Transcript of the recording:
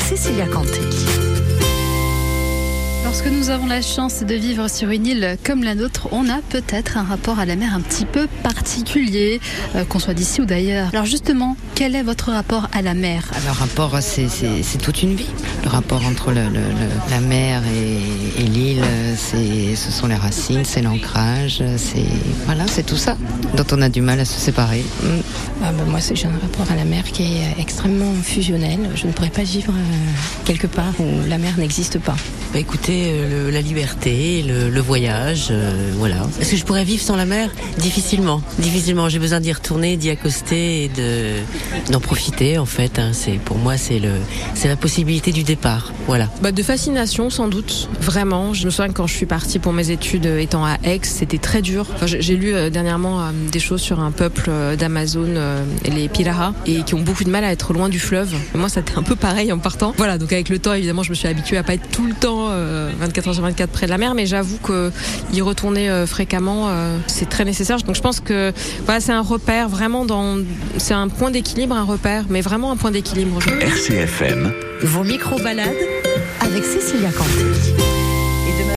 Cécilia Canté. Lorsque nous avons la chance de vivre sur une île comme la nôtre, on a peut-être un rapport à la mer un petit peu particulier, euh, qu'on soit d'ici ou d'ailleurs. Alors justement, quel est votre rapport à la mer? Le rapport, c'est toute une vie. Le rapport entre le, le, le, la mer et, et l'île, ce sont les racines, c'est l'ancrage, c'est voilà, c'est tout ça dont on a du mal à se séparer. Mm. Ah bah moi, j'ai un rapport à la mer qui est extrêmement fusionnel. Je ne pourrais pas vivre euh, quelque part où la mer n'existe pas. Bah écoutez, euh, la liberté, le, voyage, euh, voilà. Est-ce que je pourrais vivre sans la mer? Difficilement, difficilement. J'ai besoin d'y retourner, d'y accoster et de d'en profiter en fait. Hein. C'est pour moi c'est le c'est la possibilité du départ, voilà. Bah de fascination sans doute, vraiment. Je me souviens que quand je suis partie pour mes études euh, étant à Aix, c'était très dur. J'ai lu dernièrement des choses sur un peuple d'Amazon, les Piraha, et qui ont beaucoup de mal à être loin du fleuve. Moi, c'était un peu pareil en partant. Voilà, donc avec le temps, évidemment, je me suis habituée à pas être tout le temps 24 heures sur 24 près de la mer, mais j'avoue que y retourner euh, fréquemment, euh, c'est très nécessaire. Donc je pense que voilà, c'est un repère vraiment dans, c'est un point d'équilibre, un repère, mais vraiment un point d'équilibre. RCFM. Vos micro balades avec Cécilia Canté.